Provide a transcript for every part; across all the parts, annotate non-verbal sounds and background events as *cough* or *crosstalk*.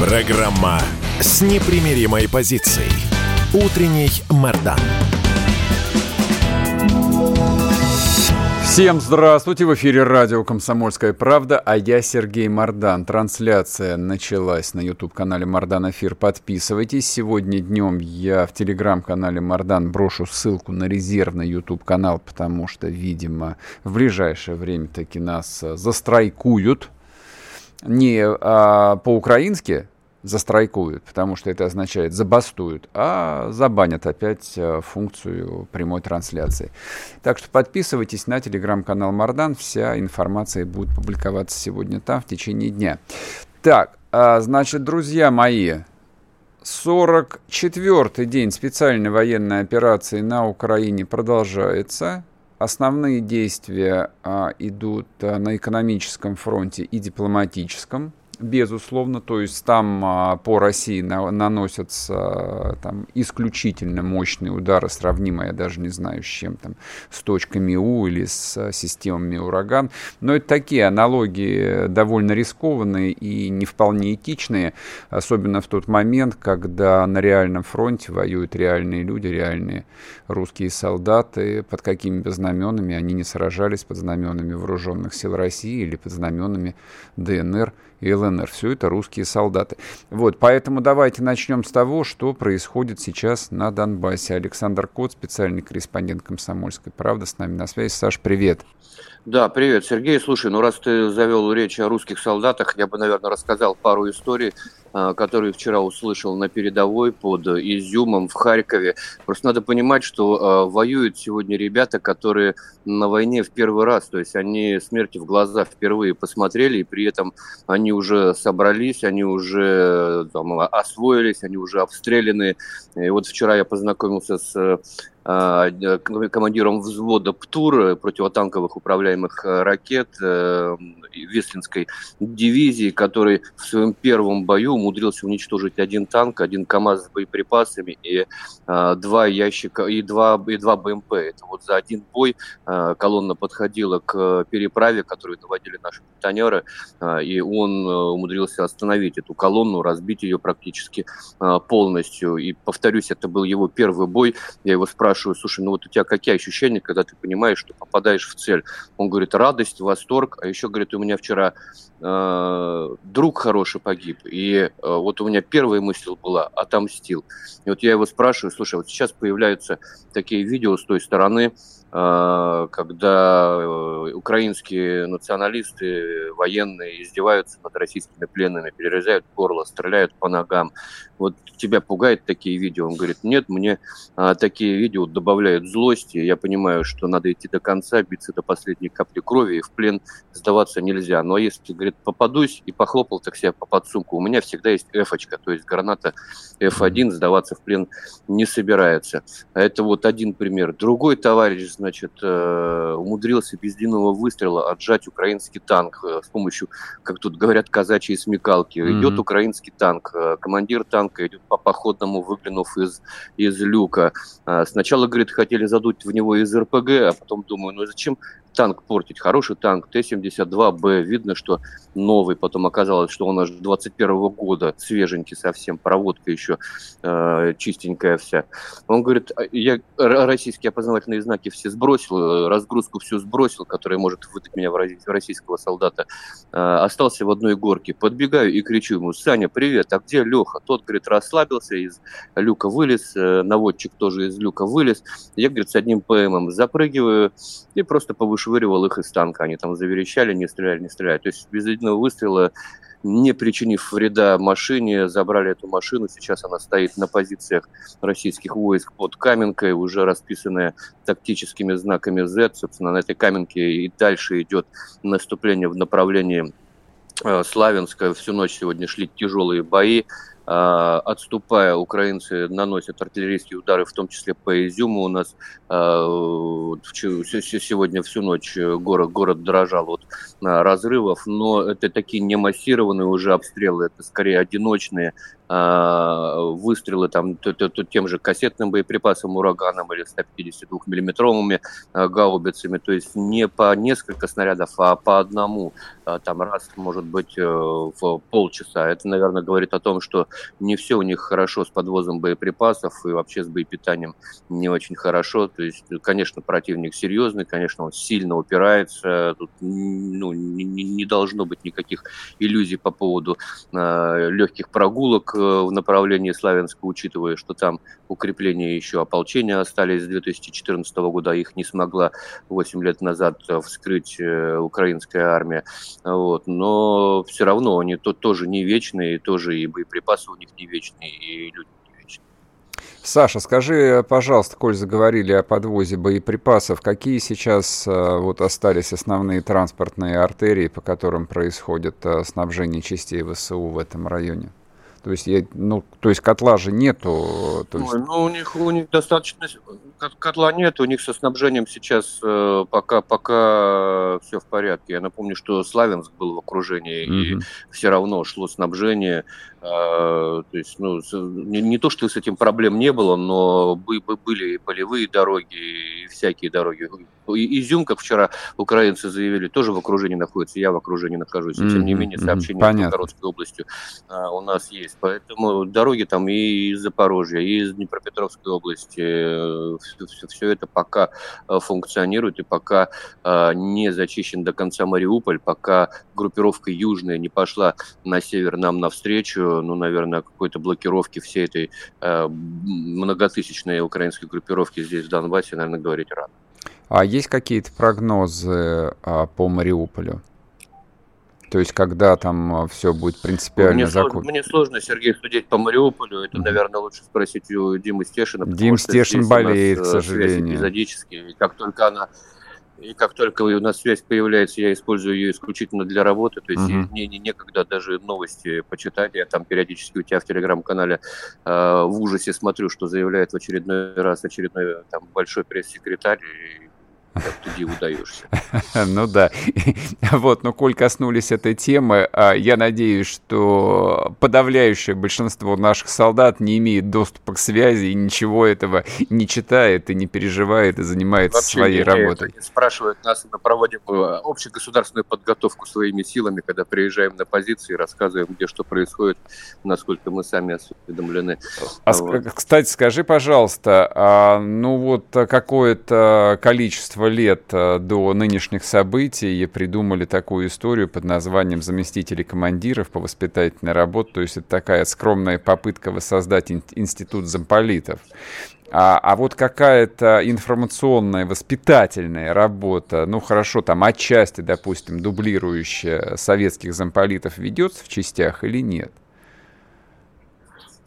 Программа с непримиримой позицией. Утренний Мордан. Всем здравствуйте! В эфире радио «Комсомольская правда», а я Сергей Мордан. Трансляция началась на YouTube-канале Мордан Эфир. Подписывайтесь. Сегодня днем я в телеграм-канале Мордан брошу ссылку на резервный YouTube-канал, потому что, видимо, в ближайшее время таки нас застрайкуют. Не а, по-украински, застрайкуют, потому что это означает забастуют, а забанят опять э, функцию прямой трансляции. Так что подписывайтесь на телеграм-канал Мардан, вся информация будет публиковаться сегодня там в течение дня. Так, а, значит, друзья мои, 44-й день специальной военной операции на Украине продолжается. Основные действия а, идут а, на экономическом фронте и дипломатическом безусловно, то есть там а, по России на, наносятся а, там исключительно мощные удары, сравнимые, я даже не знаю, с чем там, с точками У или с а, системами ураган, но это такие аналогии довольно рискованные и не вполне этичные, особенно в тот момент, когда на реальном фронте воюют реальные люди, реальные русские солдаты, под какими бы знаменами они не сражались, под знаменами вооруженных сил России или под знаменами ДНР и ЛНР. Все это русские солдаты. Вот, поэтому давайте начнем с того, что происходит сейчас на Донбассе. Александр Кот, специальный корреспондент «Комсомольской правды», с нами на связи. Саш, привет. Да, привет, Сергей. Слушай, ну раз ты завел речь о русских солдатах, я бы, наверное, рассказал пару историй, а, которые вчера услышал на передовой под Изюмом в Харькове. Просто надо понимать, что э, воюют сегодня ребята, которые на войне в первый раз, то есть они смерти в глаза впервые посмотрели, и при этом они уже собрались, они уже там, освоились, они уже обстреляны. И вот вчера я познакомился с а, командиром взвода ПТУР противотанковых управляемых э, ракет э, Веслинской дивизии, который в своем первом бою умудрился уничтожить один танк, один КАМАЗ с боеприпасами и а, два ящика и два и два БМП. Это вот за один бой а, колонна подходила к переправе, которую наводили наши путанеры, и он э, умудрился остановить эту колонну, разбить ее практически полностью. И повторюсь, это был его первый бой. Я его спрашиваю спрашиваю, слушай, ну вот у тебя какие ощущения, когда ты понимаешь, что попадаешь в цель? Он говорит, радость, восторг, а еще, говорит, у меня вчера э, друг хороший погиб, и э, вот у меня первая мысль была, отомстил. И вот я его спрашиваю, слушай, вот сейчас появляются такие видео с той стороны, а, когда э, украинские националисты, военные издеваются над российскими пленными, перерезают горло, стреляют по ногам. Вот тебя пугает такие видео? Он говорит, нет, мне а, такие видео добавляют злости. Я понимаю, что надо идти до конца, биться до последней капли крови, и в плен сдаваться нельзя. Но если, говорит, попадусь и похлопал так себя по подсумку, у меня всегда есть эфочка, то есть граната F1, сдаваться в плен не собирается. Это вот один пример. Другой товарищ значит, э, умудрился без длинного выстрела отжать украинский танк э, с помощью, как тут говорят, казачьей смекалки. Mm-hmm. Идет украинский танк, э, командир танка идет по походному, выглянув из, из люка. Сначала, говорит, хотели задуть в него из РПГ, а потом думаю, ну зачем танк портить. Хороший танк Т-72Б. Видно, что новый. Потом оказалось, что он аж 21 -го года. Свеженький совсем. Проводка еще э, чистенькая вся. Он говорит, «А я российские опознавательные знаки все сбросил, разгрузку всю сбросил, которая может выдать меня в российского солдата. Э, остался в одной горке. Подбегаю и кричу ему, Саня, привет, а где Леха? Тот, говорит, расслабился, из люка вылез. Э, наводчик тоже из люка вылез. Я, говорит, с одним ПМом запрыгиваю и просто повышаю вышвыривал их из танка. Они там заверещали, не стреляли, не стреляли. То есть без единого выстрела, не причинив вреда машине, забрали эту машину. Сейчас она стоит на позициях российских войск под Каменкой, уже расписанная тактическими знаками Z. Собственно, на этой Каменке и дальше идет наступление в направлении Славянска всю ночь сегодня шли тяжелые бои. А, отступая, украинцы наносят артиллерийские удары, в том числе по Изюму. У нас а, сегодня всю ночь город, город дрожал от а, разрывов, но это такие не массированные уже обстрелы, это скорее одиночные выстрелы там, тем же кассетным боеприпасом ураганом или 152 миллиметровыми гаубицами, то есть не по несколько снарядов, а по одному, там раз, может быть, э, в полчаса. Это, наверное, говорит о том, что не все у них хорошо с подвозом боеприпасов и вообще с боепитанием не очень хорошо. То есть, конечно, противник серьезный, конечно, он сильно упирается. Тут ну, не, не должно быть никаких иллюзий по поводу э, легких прогулок в направлении Славянска, учитывая, что там укрепления еще ополчения остались с 2014 года, их не смогла 8 лет назад вскрыть э, украинская армия. Вот. Но все равно они то, тоже не вечные, тоже и боеприпасы у них не вечные, и люди. Саша, скажи, пожалуйста, коль заговорили о подвозе боеприпасов, какие сейчас э, вот остались основные транспортные артерии, по которым происходит э, снабжение частей ВСУ в этом районе? То есть, я, ну, то есть котла же нету. То есть... Ой, ну, у них, у них достаточно котла нет, у них со снабжением сейчас э, пока, пока все в порядке. Я напомню, что Славянск был в окружении, mm-hmm. и все равно шло снабжение. Э, то есть, ну, не, не то, что с этим проблем не было, но были и полевые дороги, и всякие дороги. Изюм, как вчера украинцы заявили, тоже в окружении находится, я в окружении нахожусь. И, тем не менее, сообщение mm-hmm. с Новгородской областью э, у нас есть. Поэтому дороги там и из Запорожья, и из Днепропетровской области, все, все это пока э, функционирует и пока э, не зачищен до конца Мариуполь, пока группировка южная не пошла на север нам навстречу, ну, наверное, какой-то блокировки всей этой э, многотысячной украинской группировки здесь, в Донбассе, наверное, говорить рано. А есть какие-то прогнозы а, по Мариуполю? То есть, когда там а, все будет принципиально мне закон... Сложно, мне сложно, Сергей, судить по Мариуполю. Это, mm-hmm. наверное, лучше спросить у Димы Стешина. Дим Стешин болеет, к э, сожалению. Эпизодически. И как только она и как только у нас связь появляется, я использую ее исключительно для работы. То есть uh-huh. мне не, некогда даже новости почитать. Я там периодически у тебя в телеграм-канале э, в ужасе смотрю, что заявляет в очередной раз очередной там большой пресс-секретарь как ты диву даешься. *laughs* Ну да. *laughs* Вот, но коль коснулись этой темы, а, я надеюсь, что подавляющее большинство наших солдат не имеет доступа к связи и ничего этого не читает и не переживает и занимается Вообще своей работой. Спрашивают нас, мы проводим э, общегосударственную подготовку своими силами, когда приезжаем на позиции, рассказываем, где что происходит, насколько мы сами осведомлены. А, вот. Кстати, скажи, пожалуйста, а, ну вот какое-то количество количество лет э, до нынешних событий придумали такую историю под названием «Заместители командиров по воспитательной работе». То есть это такая скромная попытка воссоздать институт замполитов. А, а вот какая-то информационная, воспитательная работа, ну хорошо, там отчасти, допустим, дублирующая советских замполитов ведется в частях или нет?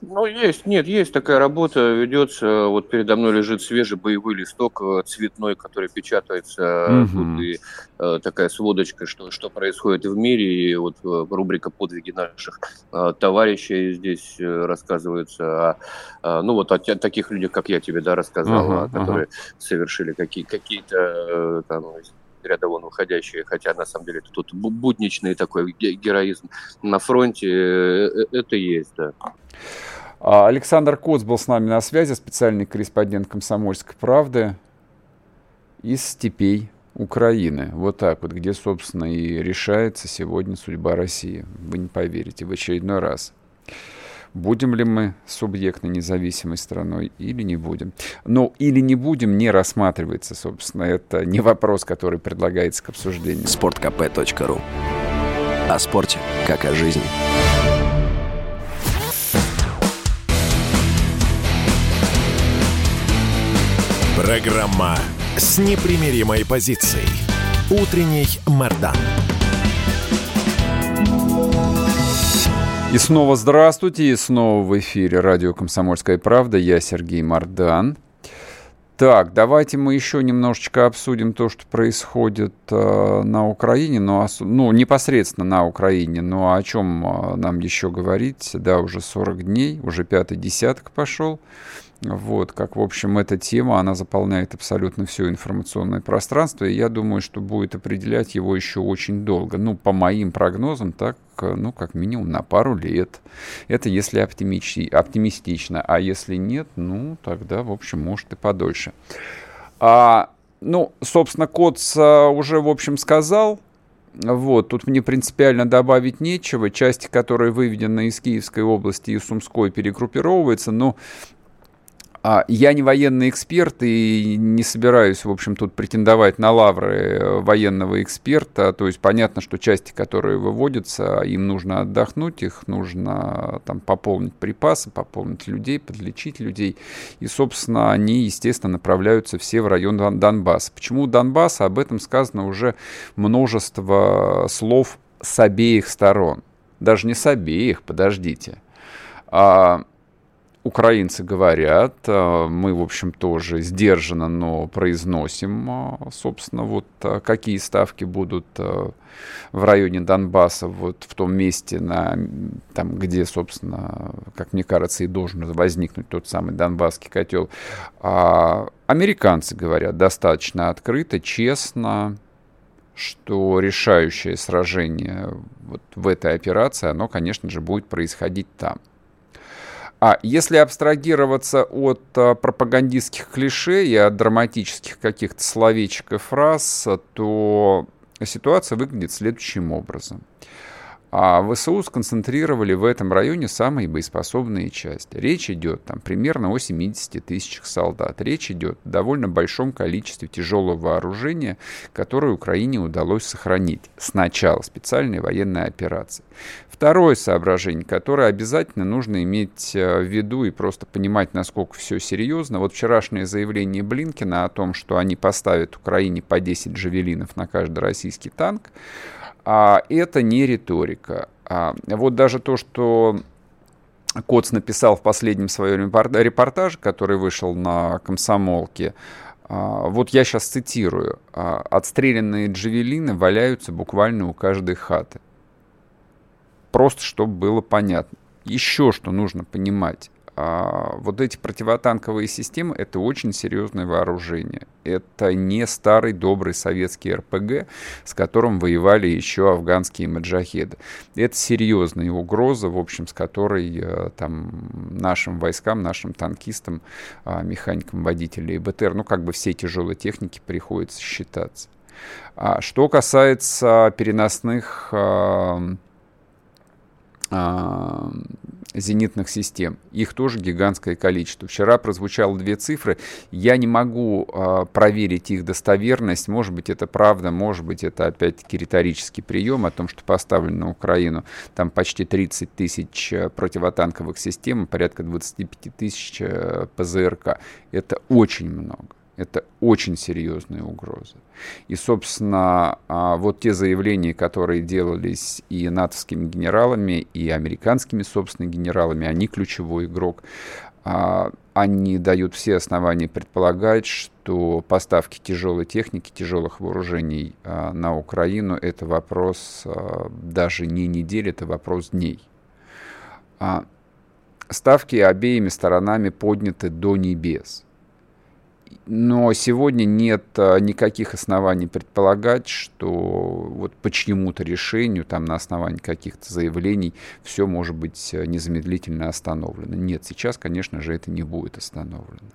Ну, есть, нет, есть такая работа, ведется. Вот передо мной лежит свежий боевой листок э, цветной, который печатается. Угу. Тут и э, такая сводочка, что, что происходит в мире. И вот э, рубрика «Подвиги наших э, товарищей» здесь рассказывается. О, э, ну, вот о, о таких людях, как я тебе, да, рассказал, угу, которые угу. совершили какие, какие-то э, там ряда вон выходящие, хотя на самом деле тут будничный такой героизм на фронте, это есть, да. А, Александр Коц был с нами на связи, специальный корреспондент «Комсомольской правды» из степей Украины. Вот так вот, где, собственно, и решается сегодня судьба России. Вы не поверите, в очередной раз. Будем ли мы субъектной независимой страной или не будем? Ну, или не будем, не рассматривается, собственно. Это не вопрос, который предлагается к обсуждению. sportkp.ru О спорте, как о жизни. Программа с непримиримой позицией. Утренний Мордан. И снова здравствуйте, и снова в эфире радио «Комсомольская правда». Я Сергей Мардан. Так, давайте мы еще немножечко обсудим то, что происходит э, на Украине, но, ну, непосредственно на Украине, но о чем э, нам еще говорить, да, уже 40 дней, уже пятый десяток пошел, вот, как, в общем, эта тема, она заполняет абсолютно все информационное пространство, и я думаю, что будет определять его еще очень долго. Ну, по моим прогнозам, так, ну, как минимум на пару лет. Это если оптимистично, а если нет, ну, тогда, в общем, может и подольше. А, ну, собственно, Коц уже, в общем, сказал, вот, тут мне принципиально добавить нечего. Части, которые выведены из Киевской области и Сумской, перегруппировываются, но а, я не военный эксперт и не собираюсь, в общем, тут претендовать на лавры э, военного эксперта. То есть понятно, что части, которые выводятся, им нужно отдохнуть, их нужно там пополнить припасы, пополнить людей, подлечить людей. И, собственно, они, естественно, направляются все в район Дон Донбасса. Почему Донбасса? Об этом сказано уже множество слов с обеих сторон. Даже не с обеих, подождите. А, украинцы говорят, э, мы, в общем, тоже сдержанно, но произносим, э, собственно, вот э, какие ставки будут в районе Донбасса, вот в том месте, на, там, где, собственно, как мне кажется, и должен возникнуть тот самый Донбасский котел. А американцы говорят достаточно открыто, честно, что решающее сражение вот в этой операции, оно, конечно же, будет происходить там. А если абстрагироваться от а, пропагандистских клише и от драматических каких-то словечек и фраз, то ситуация выглядит следующим образом. А ВСУ сконцентрировали в этом районе самые боеспособные части. Речь идет там примерно о 70 тысячах солдат. Речь идет о довольно большом количестве тяжелого вооружения, которое Украине удалось сохранить с начала специальной военной операции. Второе соображение, которое обязательно нужно иметь э, в виду и просто понимать, насколько все серьезно. Вот вчерашнее заявление Блинкина о том, что они поставят Украине по 10 джавелинов на каждый российский танк, а это не риторика. А вот даже то, что Коц написал в последнем своем репортаже, который вышел на комсомолке, а, вот я сейчас цитирую. А, «Отстрелянные джавелины валяются буквально у каждой хаты». Просто, чтобы было понятно. Еще что нужно понимать. А, вот эти противотанковые системы — это очень серьезное вооружение. Это не старый добрый советский РПГ, с которым воевали еще афганские маджахеды. Это серьезная угроза, в общем, с которой э, там, нашим войскам, нашим танкистам, а, механикам, водителям БТР, ну, как бы всей тяжелой техники приходится считаться. А что касается переносных зенитных систем. Их тоже гигантское количество. Вчера прозвучало две цифры. Я не могу э, проверить их достоверность. Может быть, это правда, может быть, это опять-таки риторический прием о том, что поставлено на Украину там почти 30 тысяч э, противотанковых систем, порядка 25 тысяч э, ПЗРК. Это очень много. Это очень серьезная угроза. И, собственно, а, вот те заявления, которые делались и натовскими генералами, и американскими, собственно, генералами, они ключевой игрок. А, они дают все основания предполагать, что поставки тяжелой техники, тяжелых вооружений а, на Украину – это вопрос даже не недели, это вопрос дней. Ставки обеими сторонами подняты до небес – но сегодня нет а, никаких оснований предполагать, что вот по чьему-то решению, там на основании каких-то заявлений, все может быть э, незамедлительно остановлено. Нет, сейчас, конечно же, это не будет остановлено.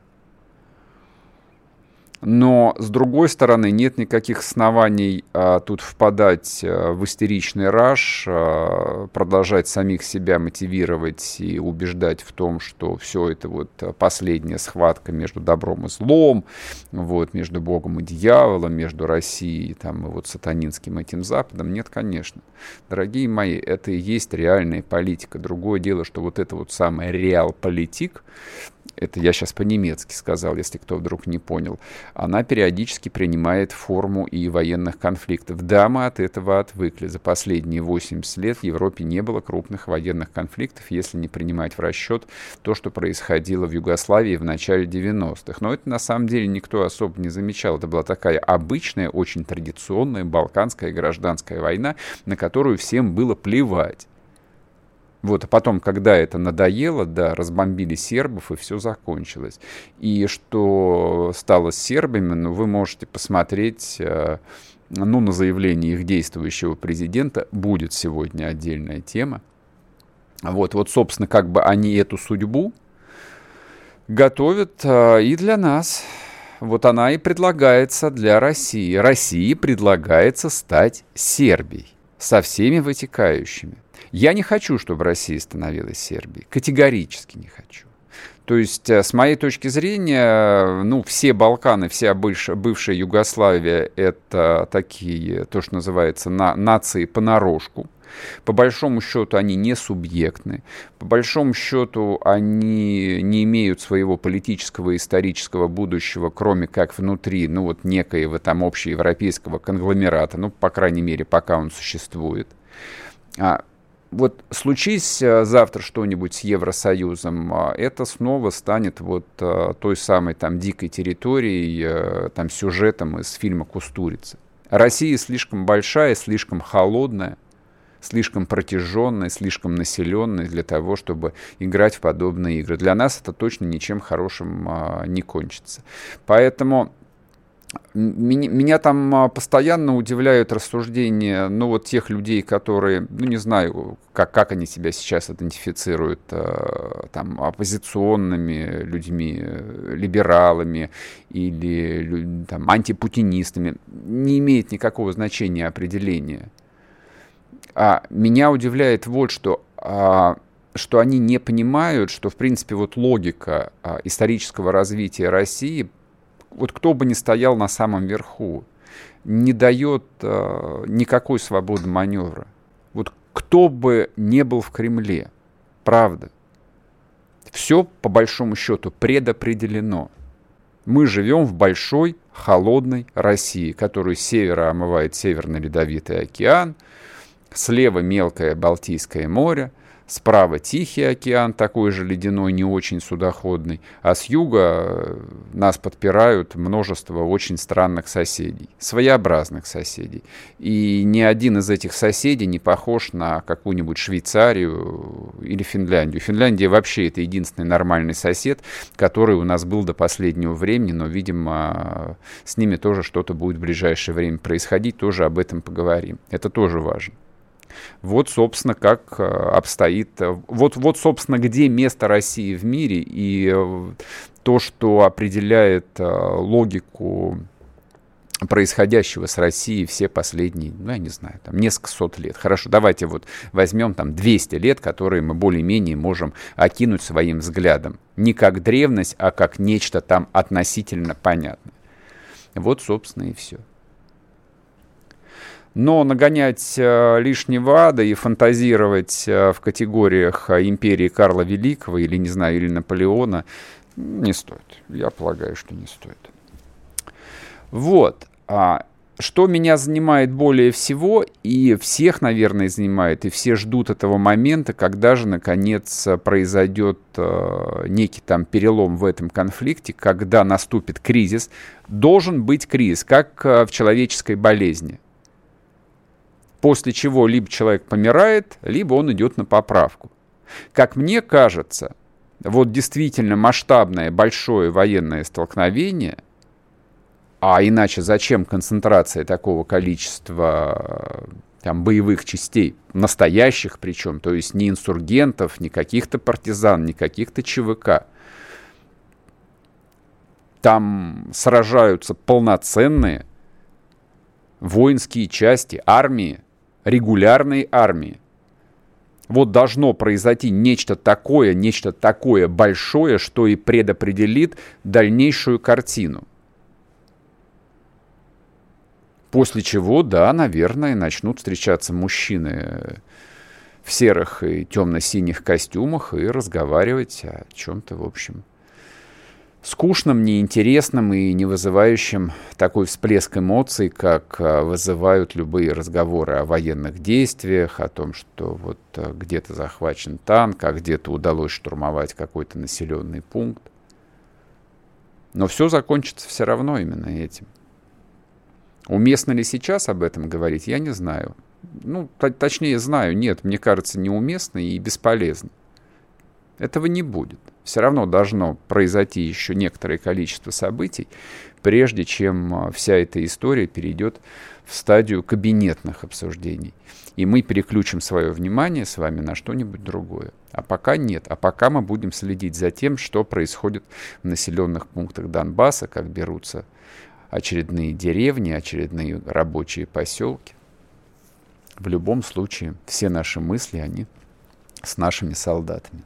Но, с другой стороны, нет никаких оснований а, тут впадать а, в истеричный раж, а, продолжать самих себя мотивировать и убеждать в том, что все это вот последняя схватка между добром и злом, вот, между Богом и дьяволом, между Россией там, и вот сатанинским этим Западом. Нет, конечно. Дорогие мои, это и есть реальная политика. Другое дело, что вот это вот самое реал-политик, это я сейчас по-немецки сказал, если кто вдруг не понял, она периодически принимает форму и военных конфликтов. Да, мы от этого отвыкли. За последние 80 лет в Европе не было крупных военных конфликтов, если не принимать в расчет то, что происходило в Югославии в начале 90-х. Но это на самом деле никто особо не замечал. Это была такая обычная, очень традиционная балканская гражданская война, на которую всем было плевать. Вот, а потом, когда это надоело, да, разбомбили сербов, и все закончилось. И что стало с сербами, ну, вы можете посмотреть, э, ну, на заявление их действующего президента, будет сегодня отдельная тема. Вот, вот, собственно, как бы они эту судьбу готовят э, и для нас. Вот она и предлагается для России. России предлагается стать Сербией со всеми вытекающими. Я не хочу, чтобы Россия становилась Сербией. Категорически не хочу. То есть, э, с моей точки зрения, ну, все Балканы, вся бывшая, Югославия — это такие, то, что называется, на, нации понарошку. По большому счету они не субъектны. По большому счету они не имеют своего политического и исторического будущего, кроме как внутри, ну, вот некоего там общеевропейского конгломерата, ну, по крайней мере, пока он существует. А вот случись э, завтра что-нибудь с Евросоюзом, а, это снова станет вот э, той самой там дикой территорией, э, там сюжетом из фильма «Кустурица». Россия слишком большая, слишком холодная, слишком протяженная, слишком населенная для того, чтобы играть в подобные игры. Для нас это точно ничем хорошим не кончится. Поэтому меня, там а, постоянно удивляют рассуждения, ну, вот тех людей, которые, ну, не знаю, как, как они себя сейчас идентифицируют, э, там, оппозиционными людьми, либералами или там, антипутинистами, не имеет никакого значения определения. А меня удивляет вот что, а, что они не понимают, что, в принципе, вот логика а, исторического развития России вот кто бы ни стоял на самом верху, не дает э, никакой свободы маневра. Вот кто бы не был в Кремле, правда, все по большому счету предопределено. Мы живем в большой холодной России, которую с севера омывает Северный Ледовитый океан, слева мелкое Балтийское море, Справа Тихий океан, такой же ледяной, не очень судоходный. А с юга э, нас подпирают множество очень странных соседей, своеобразных соседей. И ни один из этих соседей не похож на какую-нибудь Швейцарию или Финляндию. Финляндия вообще это единственный нормальный сосед, который у нас был до последнего времени, но, видимо, с ними тоже что-то будет в ближайшее время происходить, тоже об этом поговорим. Это тоже важно. Вот, собственно, как э, обстоит... Э, вот, вот, собственно, где место России в мире и э, то, что определяет логику происходящего с Россией все последние, ну, я не знаю, там, несколько сот лет. Хорошо, давайте вот возьмем там 200 лет, которые мы более-менее можем окинуть своим взглядом. Не как древность, а как нечто там относительно понятное. Вот, собственно, и все. Но нагонять э, лишнего ада и фантазировать э, в категориях э, империи Карла Великого или, не знаю, или Наполеона не стоит. Я полагаю, что не стоит. Вот. А что меня занимает более всего, и всех, наверное, занимает, и все ждут этого момента, когда же, наконец, произойдет э, некий там перелом в этом конфликте, когда наступит кризис. Должен быть кризис, как э, в человеческой болезни после чего либо человек помирает, либо он идет на поправку. Как мне кажется, вот действительно масштабное большое военное столкновение, а иначе зачем концентрация такого количества там, боевых частей, настоящих причем, то есть не инсургентов, не каких-то партизан, не каких-то ЧВК. Там сражаются полноценные воинские части, армии, регулярной армии. Вот должно произойти нечто такое, нечто такое большое, что и предопределит дальнейшую картину. После чего, да, наверное, начнут встречаться мужчины в серых и темно-синих костюмах и разговаривать о чем-то, в общем, скучным, неинтересным и не вызывающим такой всплеск эмоций, как а, вызывают любые разговоры о военных действиях, о том, что вот а, где-то захвачен танк, а где-то удалось штурмовать какой-то населенный пункт. Но все закончится все равно именно этим. Уместно ли сейчас об этом говорить, я не знаю. Ну, точнее, знаю, нет, мне кажется, неуместно и бесполезно. Этого не будет. Все равно должно произойти еще некоторое количество событий, прежде чем а, вся эта история перейдет в стадию кабинетных обсуждений. И мы переключим свое внимание с вами на что-нибудь другое. А пока нет. А пока мы будем следить за тем, что происходит в населенных пунктах Донбасса, как берутся очередные деревни, очередные рабочие поселки. В любом случае, все наши мысли, они с нашими солдатами.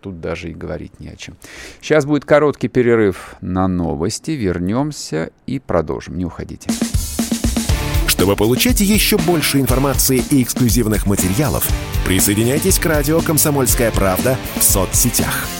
Тут даже и говорить не о чем. Сейчас будет короткий перерыв на новости. Вернемся и продолжим. Не уходите. Чтобы получать еще больше информации и эксклюзивных материалов, присоединяйтесь к радио «Комсомольская правда» в соцсетях –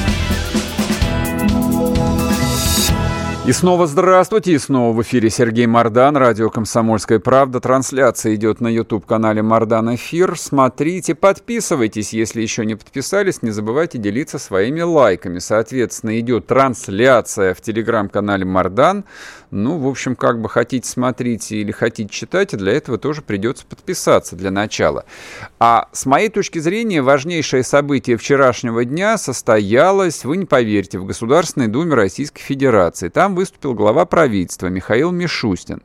И снова здравствуйте, и снова в эфире Сергей Мордан, радио «Комсомольская правда». Трансляция идет на YouTube-канале Мордан Эфир. Смотрите, подписывайтесь, если еще не подписались. Не забывайте делиться своими лайками. Соответственно, идет трансляция в телеграм-канале Мордан. Ну, в общем, как бы хотите смотреть или хотите читать, для этого тоже придется подписаться для начала. А с моей точки зрения, важнейшее событие вчерашнего дня состоялось, вы не поверите, в Государственной Думе Российской Федерации. Там выступил глава правительства Михаил Мишустин.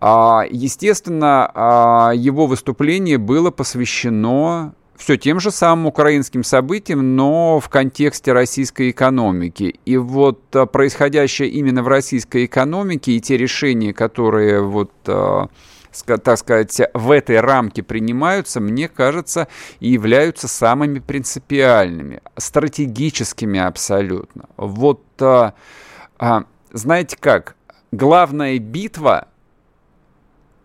А, естественно, а, его выступление было посвящено все тем же самым украинским событиям, но в контексте российской экономики. И вот а, происходящее именно в российской экономике и те решения, которые вот так сказать, в этой рамке принимаются, мне кажется, и являются самыми принципиальными, стратегическими абсолютно. Вот, знаете как, главная битва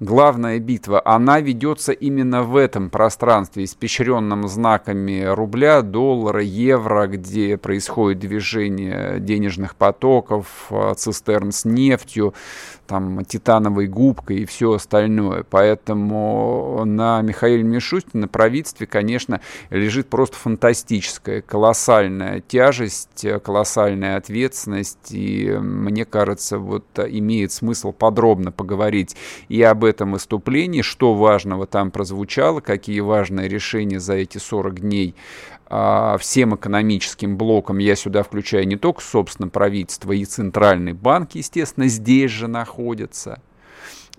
главная битва, она ведется именно в этом пространстве, испещренном знаками рубля, доллара, евро, где происходит движение денежных потоков, а, цистерн с нефтью, там, титановой губкой и все остальное. Поэтому на Михаиле Мишустине, на правительстве, конечно, лежит просто фантастическая, колоссальная тяжесть, колоссальная ответственность. И мне кажется, вот имеет смысл подробно поговорить и об этом выступлении, что важного там прозвучало, какие важные решения за эти 40 дней всем экономическим блоком, я сюда включаю не только, собственно, правительство и Центральный банк, естественно, здесь же находятся –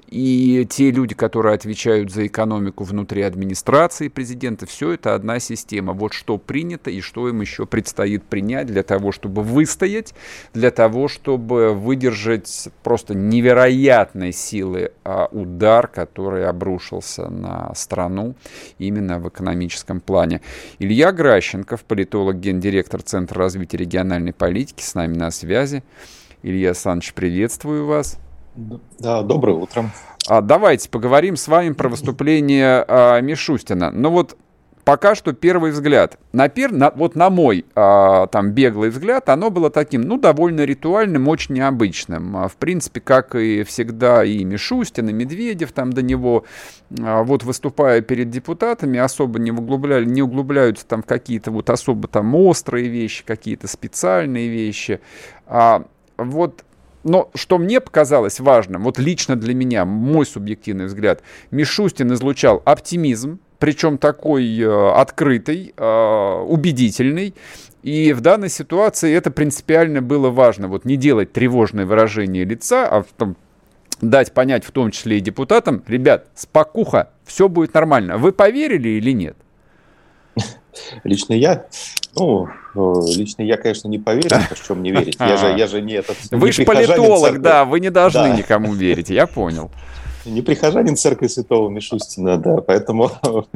и те люди, которые отвечают за экономику внутри администрации президента, все это одна система. Вот что принято и что им еще предстоит принять для того, чтобы выстоять, для того, чтобы выдержать просто невероятной силы а, удар, который обрушился на страну именно в экономическом плане. Илья Гращенков, политолог, гендиректор Центра развития региональной политики, с нами на связи. Илья Александрович, приветствую вас. Да, доброе утро. А, давайте поговорим с вами про выступление а, Мишустина. Ну вот пока что первый взгляд. На пер, на, вот на мой а, там беглый взгляд, оно было таким, ну, довольно ритуальным, очень необычным. А, в принципе, как и всегда и Мишустин, и Медведев там до него, а, вот выступая перед депутатами, особо не, углубляли, не углубляются там в какие-то вот особо там острые вещи, какие-то специальные вещи. А, вот но что мне показалось важным, вот лично для меня, мой субъективный взгляд, Мишустин излучал оптимизм, причем такой э, открытый, э, убедительный. И в данной ситуации это принципиально было важно. Вот не делать тревожное выражение лица, а там, дать понять в том числе и депутатам, ребят, спокуха, все будет нормально. Вы поверили или нет? Лично я Ну, э, лично я, конечно, не поверю, в чем не верить. Я же, *laughs* я же не этот... Вы же политолог, да, вы не должны да. никому верить, я понял *laughs* не прихожанин церкви святого Мишустина, да, поэтому *laughs*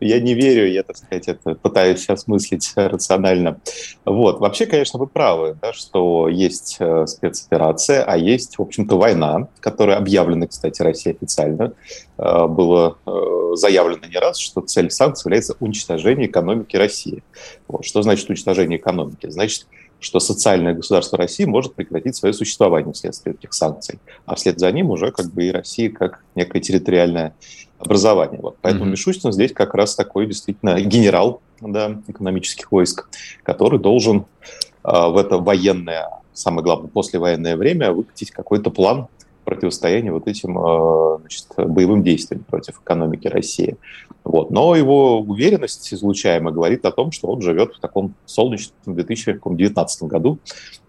я не верю, я, так сказать, это пытаюсь сейчас мыслить рационально. Вот, вообще, конечно, вы правы, да, что есть э, спецоперация, а есть, в общем-то, война, которая объявлена, кстати, Россией официально. Э, было э, заявлено не раз, что цель санкций является уничтожение экономики России. Вот. Что значит уничтожение экономики? Значит, что социальное государство России может прекратить свое существование вследствие этих санкций. А вслед за ним уже как бы и Россия как некое территориальное образование. Вот. Поэтому mm-hmm. Мишустин здесь как раз такой действительно генерал да, экономических войск, который должен э, в это военное, самое главное, послевоенное время выкатить какой-то план противостояния вот этим э, значит, боевым действиям против экономики России. Вот. Но его уверенность излучаемая говорит о том, что он живет в таком солнечном 2019 году.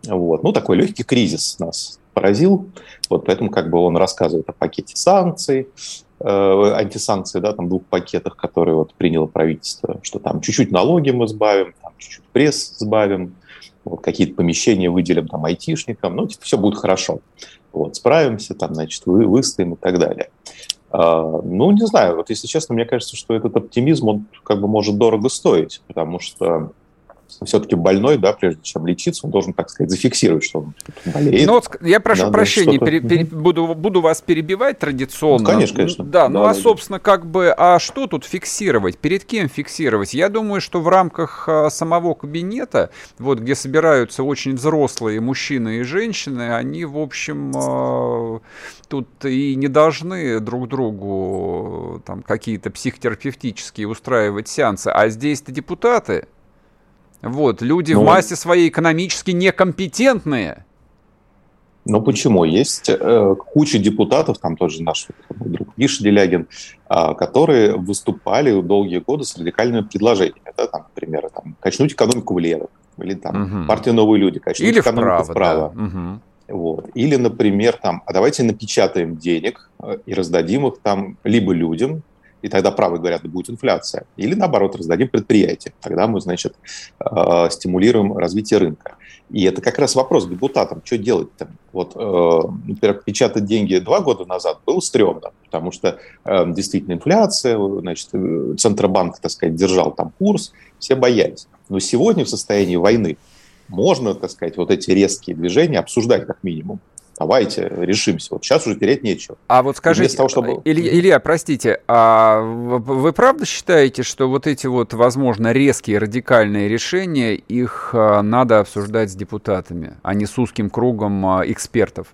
Вот. Ну, такой легкий кризис нас поразил. Вот поэтому как бы он рассказывает о пакете санкций, э, антисанкции, да, там двух пакетах, которые вот приняло правительство, что там чуть-чуть налоги мы сбавим, там чуть-чуть пресс сбавим, вот какие-то помещения выделим там айтишникам, ну, типа, все будет хорошо. Вот, справимся, там, значит, вы, выстоим и так далее. А, ну, не знаю, вот если честно, мне кажется, что этот оптимизм, он как бы может дорого стоить, потому что все-таки больной, да, прежде чем лечиться, он должен, так сказать, зафиксировать, что он болеет. Ну, вот я прошу да, прощения, пере, пере, буду, буду вас перебивать традиционно. Ну, конечно, конечно. Да, ну, а, собственно, как бы, а что тут фиксировать? Перед кем фиксировать? Я думаю, что в рамках а, самого кабинета, вот, где собираются очень взрослые мужчины и женщины, они, в общем, а, тут и не должны друг другу там какие-то психотерапевтические устраивать сеансы, а здесь-то депутаты, вот, люди ну, в массе своей экономически некомпетентные. Ну почему? Есть э, куча депутатов, там тоже наш друг Миша Делягин, э, которые выступали долгие годы с радикальными предложениями. Это, там, например, там, качнуть экономику влево, или там угу. партия «Новые люди», качнуть или экономику вправо. вправо. Да. Угу. Вот. Или, например, там, а давайте напечатаем денег э, и раздадим их там либо людям, и тогда правые говорят, да будет инфляция. Или наоборот, раздадим предприятие. Тогда мы, значит, э, стимулируем развитие рынка. И это как раз вопрос депутатам, что делать-то? Вот, э, например, печатать деньги два года назад было стрёмно, потому что э, действительно инфляция, значит, Центробанк, так сказать, держал там курс, все боялись. Но сегодня в состоянии войны можно, так сказать, вот эти резкие движения обсуждать как минимум давайте решимся. Вот сейчас уже терять нечего. А вот скажите, того, чтобы... Илья, Илья, простите, а вы правда считаете, что вот эти вот, возможно, резкие радикальные решения, их а, надо обсуждать с депутатами, а не с узким кругом а, экспертов?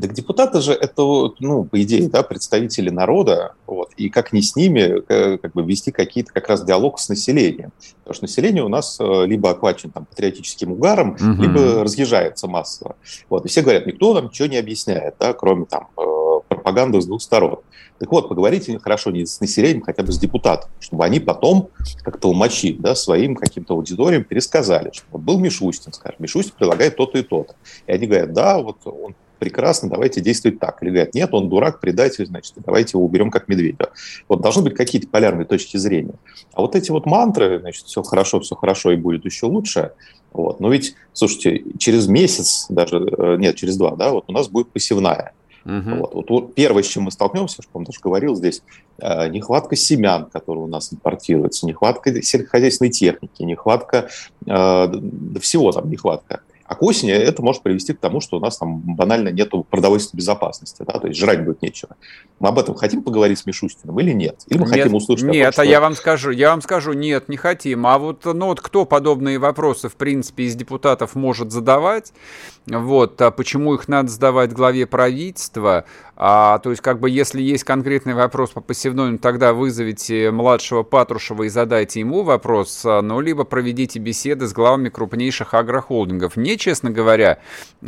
Так депутаты же это, ну, по идее, да, представители народа, вот, и как не с ними э, как бы вести какие-то как раз диалог с населением. Потому что население у нас э, либо охвачено там патриотическим угаром, угу. либо разъезжается массово. Вот, и все говорят, никто нам ничего не объясняет, да, кроме там э, пропаганды с двух сторон. Так вот, поговорите хорошо не с населением, хотя бы с депутатом, чтобы они потом, как толмачи, да, своим каким-то аудиториям пересказали, что вот был Мишустин, скажем, Мишустин предлагает то-то и то-то. И они говорят, да, вот он прекрасно, давайте действовать так. Или говорят, нет, он дурак, предатель, значит, давайте его уберем как медведя. Вот должны быть какие-то полярные точки зрения. А вот эти вот мантры, значит, все хорошо, все хорошо и будет еще лучше, вот. Но ведь, слушайте, через месяц, даже, э, нет, через два, да, вот у нас будет посевная. Угу. Вот. Вот, вот первое, с чем мы столкнемся, что он даже говорил здесь, э, нехватка семян, которые у нас импортируются, нехватка сельскохозяйственной техники, нехватка, э, всего там нехватка. А к осени это может привести к тому, что у нас там банально нет продовольственной безопасности, да, то есть жрать будет нечего. Мы об этом хотим поговорить с Мишустиным или нет? Или мы нет, хотим услышать Нет, том, что... а я вам скажу, я вам скажу, нет, не хотим. А вот, ну вот кто подобные вопросы, в принципе, из депутатов может задавать? Вот, а почему их надо задавать главе правительства? А, то есть, как бы, если есть конкретный вопрос по посевной, ну, тогда вызовите младшего Патрушева и задайте ему вопрос, а, ну, либо проведите беседы с главами крупнейших агрохолдингов. Мне, честно говоря,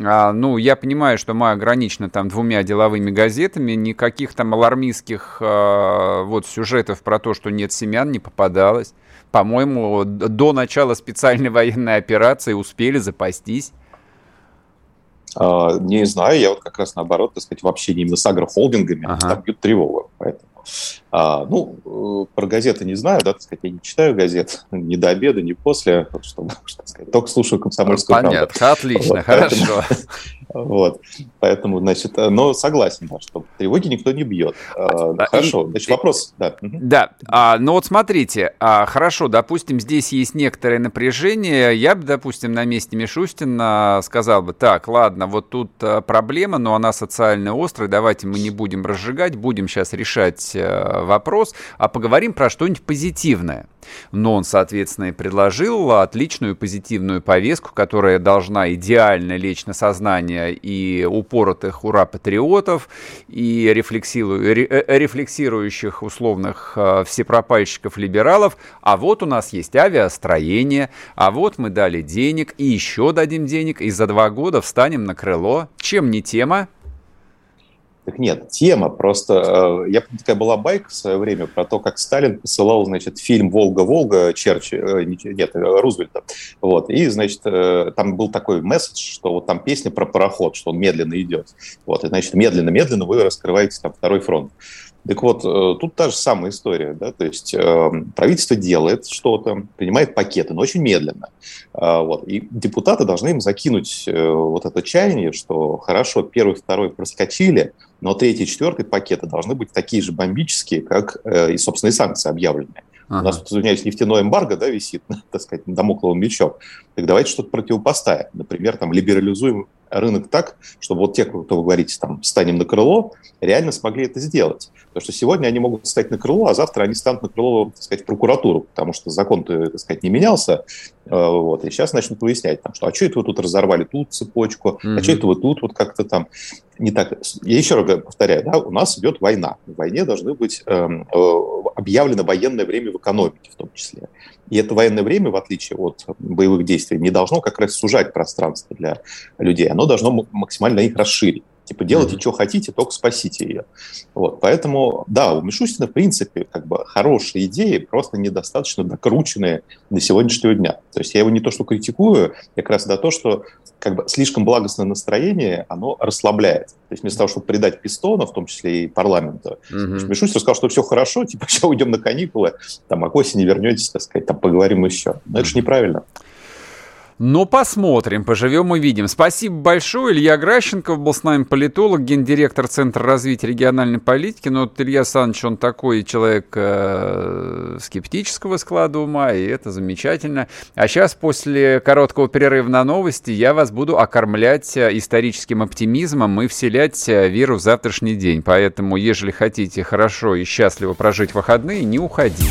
а, ну, я понимаю, что мы ограничены там двумя деловыми газетами, никаких там алармистских а, вот сюжетов про то, что нет семян, не попадалось. По-моему, до начала специальной *laughs* военной операции успели запастись. А, не знаю, я вот как раз наоборот, так сказать, в общении именно с агрохолдингами ага. там бьют тревогу. Поэтому А, ну, про газеты не знаю, да, так сказать, я не читаю газет *laughs* ни до обеда, ни после, чтобы, *laughs* что сказать, только слушаю комсомольскую Понятно, правду. отлично, вот, хорошо. Поэтому, *laughs* вот, поэтому, значит, но согласен, да, что тревоги никто не бьет. А, а хорошо, значит, вопрос, да. Да, а, ну вот смотрите, а, хорошо, допустим, здесь есть некоторое напряжение, я бы, допустим, на месте Мишустина сказал бы, так, ладно, вот тут а, проблема, но она социально острая, давайте мы не будем разжигать, будем сейчас решать вопрос, а поговорим про что-нибудь позитивное. Но он, соответственно, и предложил отличную позитивную повестку, которая должна идеально лечь на сознание и упоротых ура-патриотов, и э, рефлексирующих условных э, всепропальщиков-либералов. А вот у нас есть авиастроение, а вот мы дали денег, и еще дадим денег, и за два года встанем на крыло. Чем не тема? Так нет, тема просто... Э, я помню, такая была байка в свое время про то, как Сталин посылал, значит, фильм «Волга-Волга» Черчи... Э, нет, Рузвельта. Вот. И, значит, э, там был такой месседж, что вот там песня про пароход, что он медленно идет. Вот. И, значит, медленно-медленно вы раскрываете там второй фронт. Так вот, тут та же самая история, да, то есть э, правительство делает что-то, принимает пакеты, но очень медленно. Э, вот, и депутаты должны им закинуть э, вот это чаяние, что хорошо, первый, второй проскочили, но третий и четвертый пакеты должны быть такие же бомбические, как э, и, собственно, и санкции объявленные. Ага. У нас, извиняюсь, нефтяной эмбарго да, висит, *laughs* так сказать, домокловым мечом. Так давайте что-то противопоставим. Например, там, либерализуем рынок так, чтобы вот те, кто вы говорите, там, станем на крыло, реально смогли это сделать. Потому что сегодня они могут стать на крыло, а завтра они станут на крыло, так сказать, в прокуратуру, потому что закон-то, так сказать, не менялся. Э, вот, и сейчас начнут выяснять, там, что а что это вы тут разорвали тут цепочку, mm-hmm. а что это вы тут вот как-то там не так. Я еще раз повторяю, да, у нас идет война. В войне должны быть э, э, объявлено военное время в экономике в том числе. И это военное время, в отличие от боевых действий, не должно как раз сужать пространство для людей. Оно должно максимально их расширить. Типа делайте, mm-hmm. что хотите, только спасите ее. Вот, поэтому, да, у Мишустина, в принципе, как бы хорошие идеи, просто недостаточно докрученные до сегодняшнего дня. То есть я его не то что критикую, как раз за то, что как бы слишком благостное настроение, оно расслабляет. То есть вместо того, чтобы придать пистона, в том числе и парламенту, mm-hmm. Мишустин сказал, что все хорошо, *laughs* типа сейчас уйдем на каникулы, там, а к осени вернетесь, так сказать, там поговорим еще. Но mm-hmm. это же неправильно. Ну, посмотрим, поживем увидим. Спасибо большое. Илья Гращенков был с нами политолог, гендиректор Центра развития региональной политики. Но вот Илья Александрович, он такой человек э, скептического склада ума, и это замечательно. А сейчас, после короткого перерыва на новости, я вас буду окормлять э, историческим оптимизмом и вселять э, веру в завтрашний день. Поэтому, ежели хотите хорошо и счастливо прожить выходные, не уходите.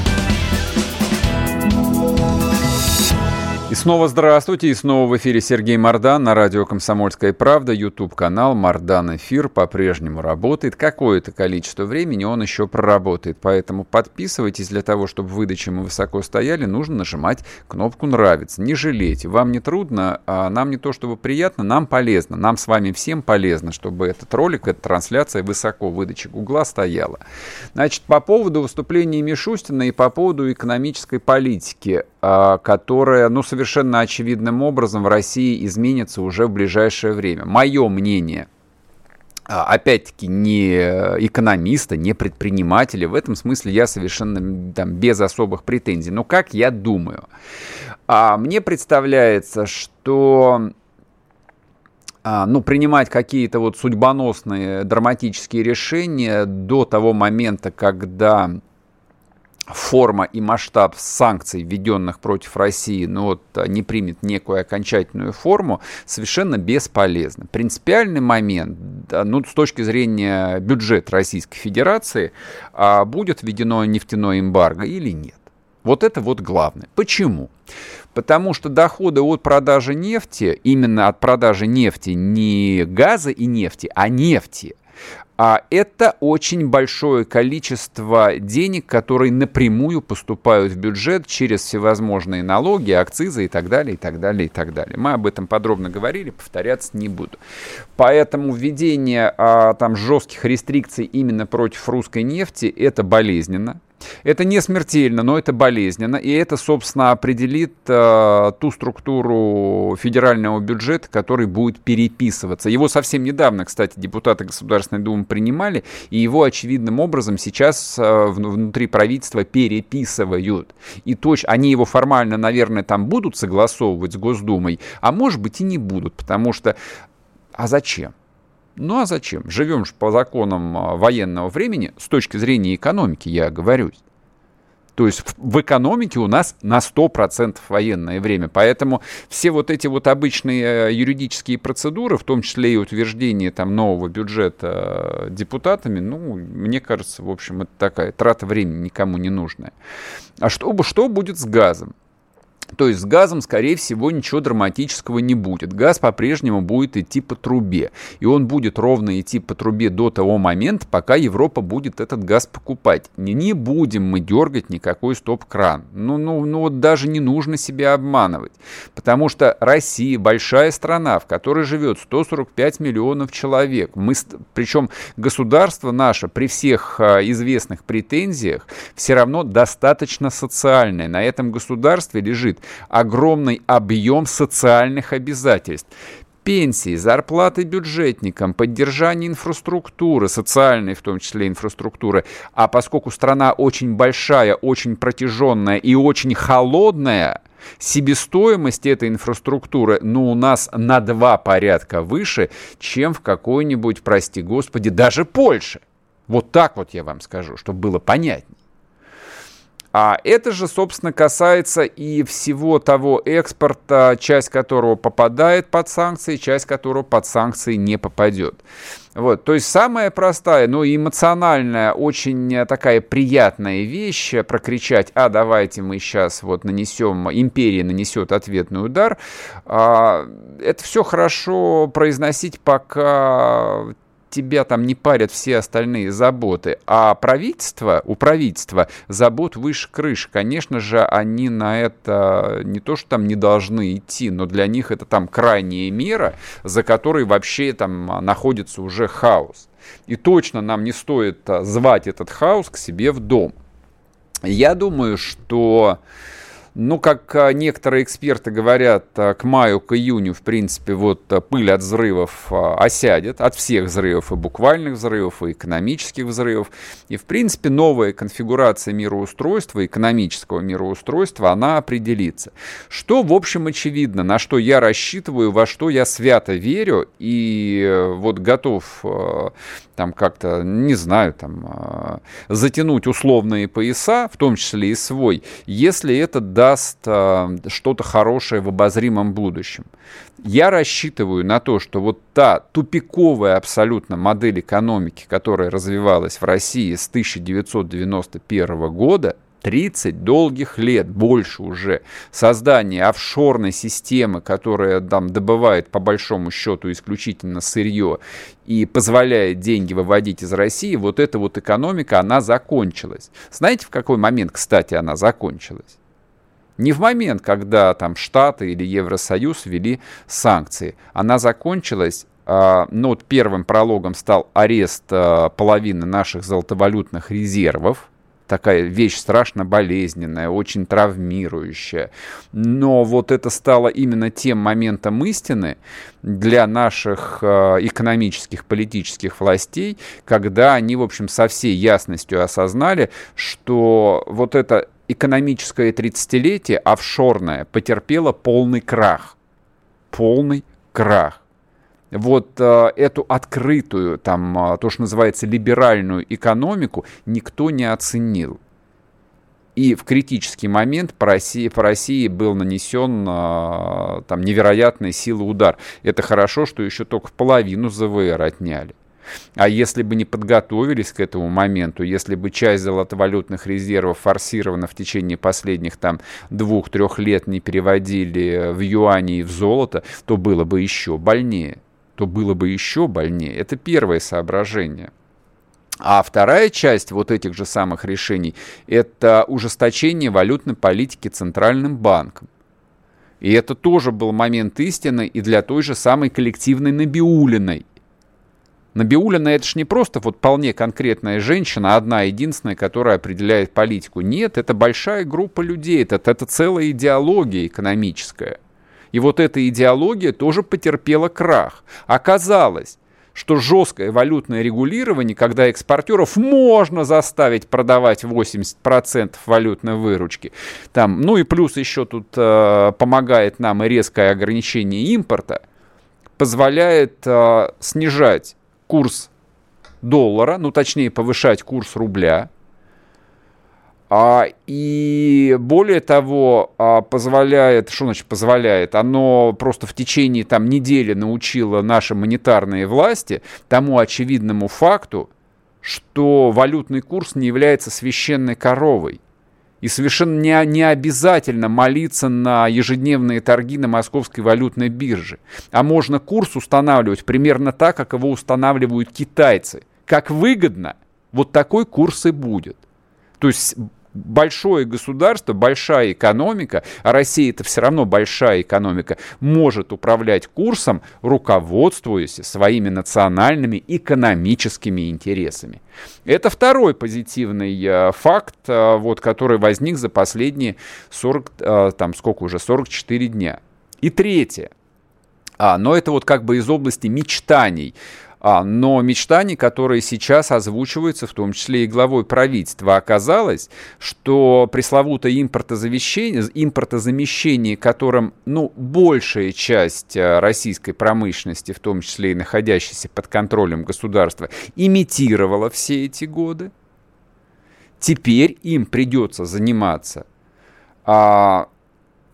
Снова здравствуйте, и снова в эфире Сергей Мордан на радио «Комсомольская правда», YouTube-канал «Мордан Эфир» по-прежнему работает. Какое-то количество времени он еще проработает, поэтому подписывайтесь для того, чтобы выдачи мы высоко стояли, нужно нажимать кнопку «Нравится». Не жалейте, вам не трудно, а нам не то чтобы приятно, нам полезно, нам с вами всем полезно, чтобы этот ролик, эта трансляция высоко в Гугла стояла. Значит, по поводу выступления Мишустина и по поводу экономической политики, а, которая, ну, совершенно совершенно очевидным образом в России изменится уже в ближайшее время. Мое мнение а, опять-таки не экономиста, не предпринимателя. В этом смысле я совершенно там, без особых претензий. Но как я думаю? А, мне представляется, что а, ну, принимать какие-то вот судьбоносные драматические решения до того момента, когда форма и масштаб санкций, введенных против России, ну вот, а, не примет некую окончательную форму, совершенно бесполезно. Принципиальный момент, ну, с точки зрения бюджета Российской Федерации, а будет введено нефтяное эмбарго или нет. Вот это вот главное. Почему? Потому что доходы от продажи нефти, именно от продажи нефти, не газа и нефти, а нефти, а это очень большое количество денег, которые напрямую поступают в бюджет через всевозможные налоги, акцизы и так далее, и так далее, и так далее. Мы об этом подробно говорили, повторяться не буду. Поэтому введение а, там жестких рестрикций именно против русской нефти это болезненно. Это не смертельно, но это болезненно, и это, собственно, определит э, ту структуру федерального бюджета, который будет переписываться. Его совсем недавно, кстати, депутаты Государственной Думы принимали, и его очевидным образом сейчас э, внутри правительства переписывают. И точно, они его формально, наверное, там будут согласовывать с Госдумой, а может быть и не будут, потому что... А зачем? Ну а зачем? Живем же по законам а, военного времени, с точки зрения экономики, я говорю. То есть в, экономике у нас на 100% военное время. Поэтому все вот эти вот обычные э, юридические процедуры, в том числе и утверждение там нового бюджета э, депутатами, ну, мне кажется, в общем, это такая трата времени никому не нужная. А что, что будет с газом? То есть с газом, скорее всего, ничего драматического не будет. Газ по-прежнему будет идти по трубе. И он будет ровно идти по трубе до того момента, пока Европа будет этот газ покупать. Не, не будем мы дергать никакой стоп-кран. Ну, ну, ну вот даже не нужно себя обманывать. Потому что Россия большая страна, в которой живет 145 миллионов человек. Мы, причем государство наше при всех а, известных претензиях все равно достаточно социальное. На этом государстве лежит огромный объем социальных обязательств пенсии, зарплаты бюджетникам, поддержание инфраструктуры, социальной в том числе инфраструктуры. А поскольку страна очень большая, очень протяженная и очень холодная, себестоимость этой инфраструктуры, ну, у нас на два порядка выше, чем в какой-нибудь, прости господи, даже Польше. Вот так вот я вам скажу, чтобы было понятнее. А это же, собственно, касается и всего того экспорта, часть которого попадает под санкции, часть которого под санкции не попадет. Вот, то есть самая простая, но эмоциональная, очень такая приятная вещь прокричать, а давайте мы сейчас вот нанесем, империя нанесет ответный удар. А, это все хорошо произносить, пока тебя там не парят все остальные заботы, а правительство, у правительства забот выше крыши. Конечно же, они на это не то, что там не должны идти, но для них это там крайняя мера, за которой вообще там находится уже хаос. И точно нам не стоит а, звать этот хаос к себе в дом. Я думаю, что ну, как а, некоторые эксперты говорят, а, к маю, к июню, в принципе, вот а, пыль от взрывов осядет, от всех взрывов, и буквальных взрывов, и экономических взрывов. И, в принципе, новая конфигурация мироустройства, экономического мироустройства, она определится. Что, в общем, очевидно, на что я рассчитываю, во что я свято верю, и э, вот готов там как-то, не знаю, там затянуть условные пояса, в том числе и свой, если это даст э, что-то хорошее в обозримом будущем. Я рассчитываю на то, что вот та тупиковая абсолютно модель экономики, которая развивалась в России с 1991 года, 30 долгих лет, больше уже, создание офшорной системы, которая там добывает по большому счету исключительно сырье и позволяет деньги выводить из России, вот эта вот экономика, она закончилась. Знаете, в какой момент, кстати, она закончилась? Не в момент, когда там Штаты или Евросоюз ввели санкции. Она закончилась а, ну, вот первым прологом стал арест а, половины наших золотовалютных резервов, такая вещь страшно болезненная, очень травмирующая. Но вот это стало именно тем моментом истины для наших а, экономических, политических властей, когда они, в общем, со всей ясностью осознали, что вот это экономическое 30-летие офшорное потерпело полный крах. Полный крах. Вот э, эту открытую, там, э, то, что называется, либеральную экономику никто не оценил. И в критический момент по России, по России был нанесен э, там, невероятной силы удар. Это хорошо, что еще только половину ЗВР отняли. А если бы не подготовились к этому моменту, если бы часть золотовалютных резервов форсировано в течение последних там двух-трех лет не переводили в юани и в золото, то было бы еще больнее. То было бы еще больнее. Это первое соображение. А вторая часть вот этих же самых решений – это ужесточение валютной политики Центральным банком. И это тоже был момент истины и для той же самой коллективной Набиулиной. Набиулина это же не просто вот вполне конкретная женщина, одна единственная, которая определяет политику. Нет, это большая группа людей, это, это целая идеология экономическая. И вот эта идеология тоже потерпела крах. Оказалось, что жесткое валютное регулирование, когда экспортеров можно заставить продавать 80% валютной выручки, там, ну и плюс еще тут э, помогает нам и резкое ограничение импорта, позволяет э, снижать курс доллара, ну точнее повышать курс рубля, а, и более того, а, позволяет, что значит позволяет, оно просто в течение там недели научило наши монетарные власти тому очевидному факту, что валютный курс не является священной коровой. И совершенно не, не обязательно молиться на ежедневные торги на московской валютной бирже. А можно курс устанавливать примерно так, как его устанавливают китайцы. Как выгодно, вот такой курс и будет. То есть большое государство, большая экономика, а Россия это все равно большая экономика, может управлять курсом, руководствуясь своими национальными экономическими интересами. Это второй позитивный э, факт, э, вот, который возник за последние 40, э, там сколько уже, 44 дня. И третье, а, но это вот как бы из области мечтаний. А, но мечтаний, которые сейчас озвучиваются, в том числе и главой правительства, оказалось, что пресловутое импортозамещение, импортозамещение, которым ну, большая часть э, российской промышленности, в том числе и находящейся под контролем государства, имитировала все эти годы, теперь им придется заниматься а,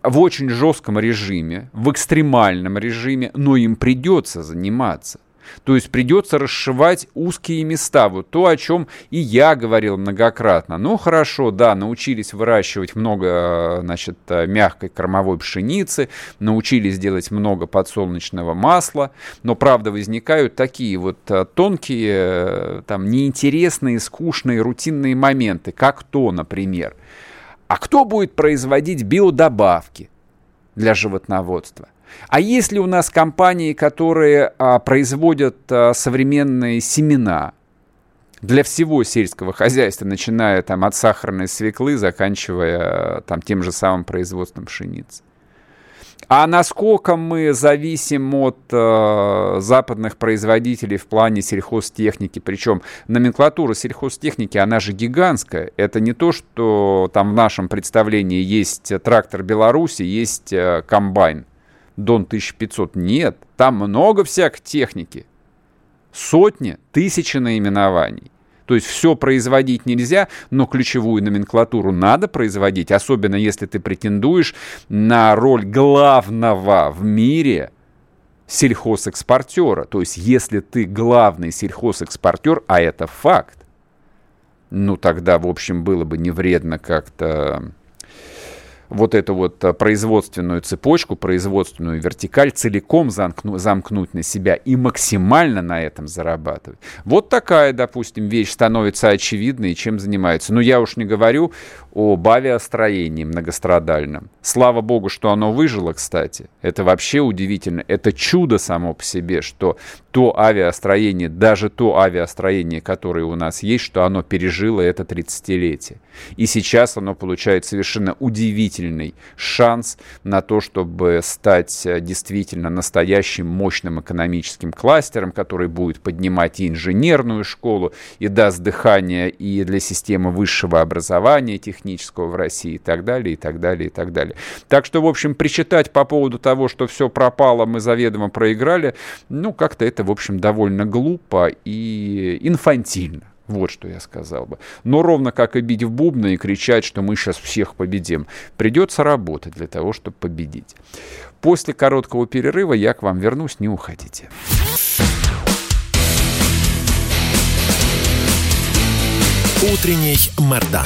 в очень жестком режиме, в экстремальном режиме, но им придется заниматься. То есть придется расшивать узкие места. Вот то, о чем и я говорил многократно. Ну, хорошо, да, научились выращивать много, значит, мягкой кормовой пшеницы, научились делать много подсолнечного масла, но, правда, возникают такие вот э, тонкие, э, там, неинтересные, скучные, рутинные моменты, как то, например. А кто будет производить биодобавки для животноводства? А есть ли у нас компании, которые а, производят а, современные семена для всего сельского хозяйства, начиная там от сахарной свеклы, заканчивая а, там тем же самым производством пшеницы? А насколько мы зависим от э, западных производителей в плане сельхозтехники, причем номенклатура сельхозтехники, она же гигантская. Это не то, что там в нашем представлении есть трактор Беларуси, есть э, комбайн. Дон 1500. Нет, там много всякой техники. Сотни, тысячи наименований. То есть все производить нельзя, но ключевую номенклатуру надо производить, особенно если ты претендуешь на роль главного в мире сельхозэкспортера. То есть если ты главный сельхозэкспортер, а это факт, ну тогда, в общем, было бы не вредно как-то вот эту вот э, производственную цепочку, производственную вертикаль целиком замкну, замкнуть на себя и максимально на этом зарабатывать. Вот такая, допустим, вещь становится очевидной, чем занимается. Но я уж не говорю об авиастроении многострадальном. Слава богу, что оно выжило, кстати. Это вообще удивительно. Это чудо само по себе, что то авиастроение, даже то авиастроение, которое у нас есть, что оно пережило это 30-летие. И сейчас оно получает совершенно удивительный шанс на то, чтобы стать э, действительно настоящим мощным экономическим кластером, который будет поднимать и инженерную школу, и даст дыхание и для системы высшего образования технического в России, и так далее, и так далее, и так далее. Так что, в общем, причитать по поводу того, что все пропало, мы заведомо проиграли, ну, как-то это, в общем, довольно глупо и инфантильно. Вот что я сказал бы. Но ровно как и бить в бубны и кричать, что мы сейчас всех победим. Придется работать для того, чтобы победить. После короткого перерыва я к вам вернусь, не уходите. Утренний Мордан.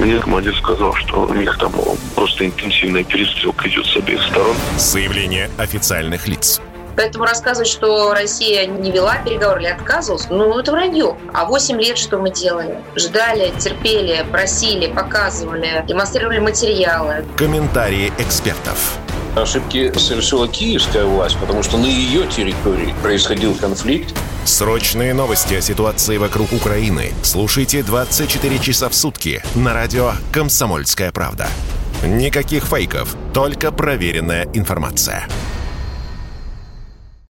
Мне командир сказал, что у них там просто интенсивная перестрелка идет с обеих сторон. Заявление официальных лиц. Поэтому рассказывать, что Россия не вела переговоры или отказывалась, ну, это вранье. А 8 лет что мы делали? Ждали, терпели, просили, показывали, демонстрировали материалы. Комментарии экспертов. Ошибки совершила киевская власть, потому что на ее территории происходил конфликт. Срочные новости о ситуации вокруг Украины слушайте 24 часа в сутки на радио «Комсомольская правда». Никаких фейков, только проверенная информация.